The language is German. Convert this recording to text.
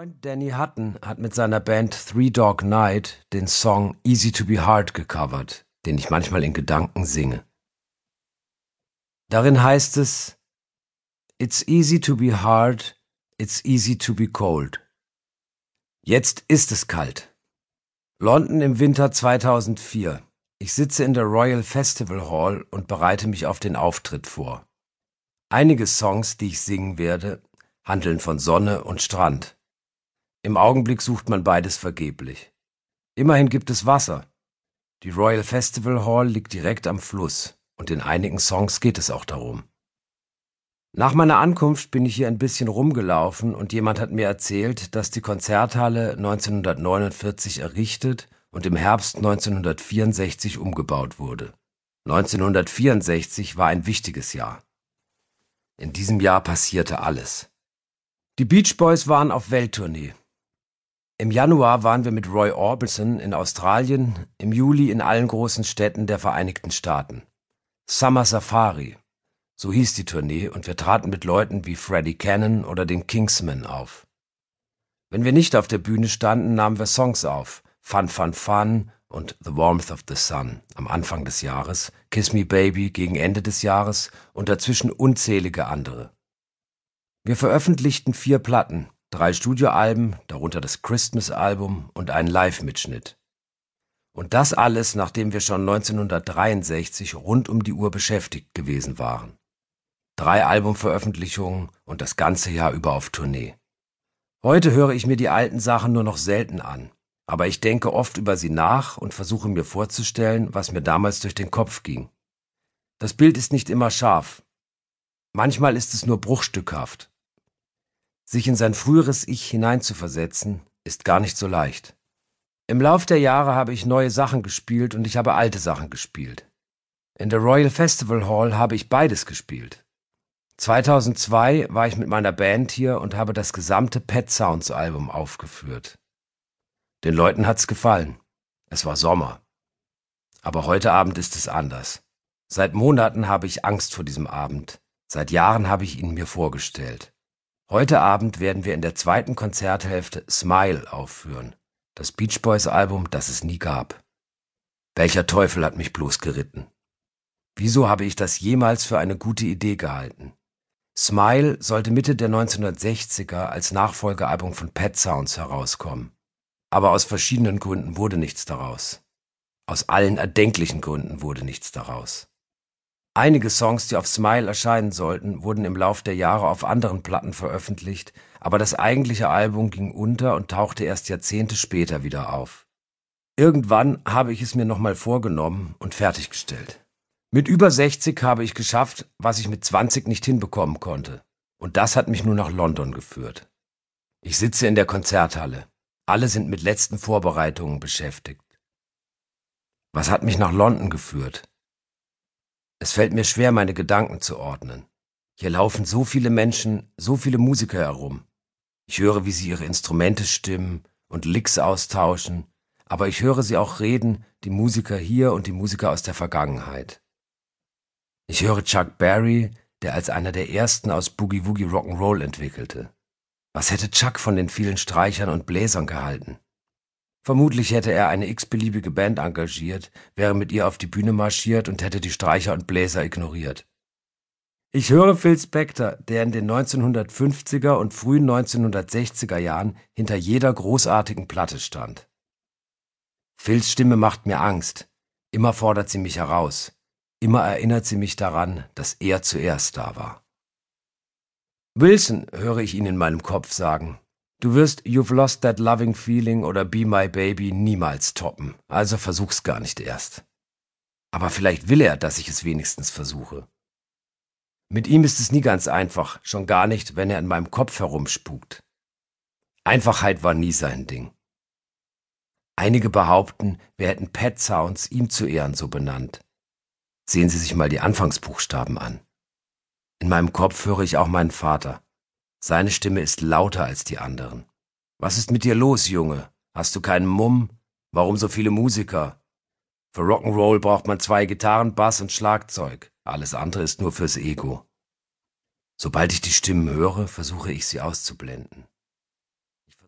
Freund Danny Hutton hat mit seiner Band Three Dog Night den Song Easy to be Hard gecovert, den ich manchmal in Gedanken singe. Darin heißt es It's easy to be hard, it's easy to be cold. Jetzt ist es kalt. London im Winter 2004. Ich sitze in der Royal Festival Hall und bereite mich auf den Auftritt vor. Einige Songs, die ich singen werde, handeln von Sonne und Strand. Im Augenblick sucht man beides vergeblich. Immerhin gibt es Wasser. Die Royal Festival Hall liegt direkt am Fluss und in einigen Songs geht es auch darum. Nach meiner Ankunft bin ich hier ein bisschen rumgelaufen und jemand hat mir erzählt, dass die Konzerthalle 1949 errichtet und im Herbst 1964 umgebaut wurde. 1964 war ein wichtiges Jahr. In diesem Jahr passierte alles. Die Beach Boys waren auf Welttournee. Im Januar waren wir mit Roy Orbison in Australien, im Juli in allen großen Städten der Vereinigten Staaten. Summer Safari, so hieß die Tournee, und wir traten mit Leuten wie Freddie Cannon oder den Kingsmen auf. Wenn wir nicht auf der Bühne standen, nahmen wir Songs auf, Fun Fun Fun und The Warmth of the Sun am Anfang des Jahres, Kiss Me Baby gegen Ende des Jahres und dazwischen unzählige andere. Wir veröffentlichten vier Platten, drei Studioalben, darunter das Christmas-Album und einen Live-Mitschnitt. Und das alles, nachdem wir schon 1963 rund um die Uhr beschäftigt gewesen waren. Drei Albumveröffentlichungen und das ganze Jahr über auf Tournee. Heute höre ich mir die alten Sachen nur noch selten an, aber ich denke oft über sie nach und versuche mir vorzustellen, was mir damals durch den Kopf ging. Das Bild ist nicht immer scharf. Manchmal ist es nur bruchstückhaft. Sich in sein früheres Ich hineinzuversetzen, ist gar nicht so leicht. Im Lauf der Jahre habe ich neue Sachen gespielt und ich habe alte Sachen gespielt. In der Royal Festival Hall habe ich beides gespielt. 2002 war ich mit meiner Band hier und habe das gesamte Pet Sounds Album aufgeführt. Den Leuten hat's gefallen. Es war Sommer. Aber heute Abend ist es anders. Seit Monaten habe ich Angst vor diesem Abend. Seit Jahren habe ich ihn mir vorgestellt. Heute Abend werden wir in der zweiten Konzerthälfte Smile aufführen, das Beach Boys Album, das es nie gab. Welcher Teufel hat mich bloß geritten? Wieso habe ich das jemals für eine gute Idee gehalten? Smile sollte Mitte der 1960er als Nachfolgealbum von Pet Sounds herauskommen. Aber aus verschiedenen Gründen wurde nichts daraus. Aus allen erdenklichen Gründen wurde nichts daraus. Einige Songs, die auf Smile erscheinen sollten, wurden im Lauf der Jahre auf anderen Platten veröffentlicht, aber das eigentliche Album ging unter und tauchte erst Jahrzehnte später wieder auf. Irgendwann habe ich es mir nochmal vorgenommen und fertiggestellt. Mit über 60 habe ich geschafft, was ich mit 20 nicht hinbekommen konnte. Und das hat mich nur nach London geführt. Ich sitze in der Konzerthalle. Alle sind mit letzten Vorbereitungen beschäftigt. Was hat mich nach London geführt? Es fällt mir schwer, meine Gedanken zu ordnen. Hier laufen so viele Menschen, so viele Musiker herum. Ich höre, wie sie ihre Instrumente stimmen und Licks austauschen, aber ich höre sie auch reden, die Musiker hier und die Musiker aus der Vergangenheit. Ich höre Chuck Berry, der als einer der ersten aus Boogie Woogie Rock'n'Roll entwickelte. Was hätte Chuck von den vielen Streichern und Bläsern gehalten? Vermutlich hätte er eine x-beliebige Band engagiert, wäre mit ihr auf die Bühne marschiert und hätte die Streicher und Bläser ignoriert. Ich höre Phil Spector, der in den 1950er und frühen 1960er Jahren hinter jeder großartigen Platte stand. Phils Stimme macht mir Angst. Immer fordert sie mich heraus. Immer erinnert sie mich daran, dass er zuerst da war. Wilson höre ich ihn in meinem Kopf sagen. Du wirst You've Lost That Loving Feeling oder Be My Baby niemals toppen, also versuch's gar nicht erst. Aber vielleicht will er, dass ich es wenigstens versuche. Mit ihm ist es nie ganz einfach, schon gar nicht, wenn er in meinem Kopf herumspukt. Einfachheit war nie sein Ding. Einige behaupten, wir hätten Pet Sounds ihm zu Ehren so benannt. Sehen Sie sich mal die Anfangsbuchstaben an. In meinem Kopf höre ich auch meinen Vater. Seine Stimme ist lauter als die anderen. Was ist mit dir los, Junge? Hast du keinen Mumm? Warum so viele Musiker? Für Rock'n'Roll braucht man zwei Gitarren, Bass und Schlagzeug. Alles andere ist nur fürs Ego. Sobald ich die Stimmen höre, versuche ich sie auszublenden.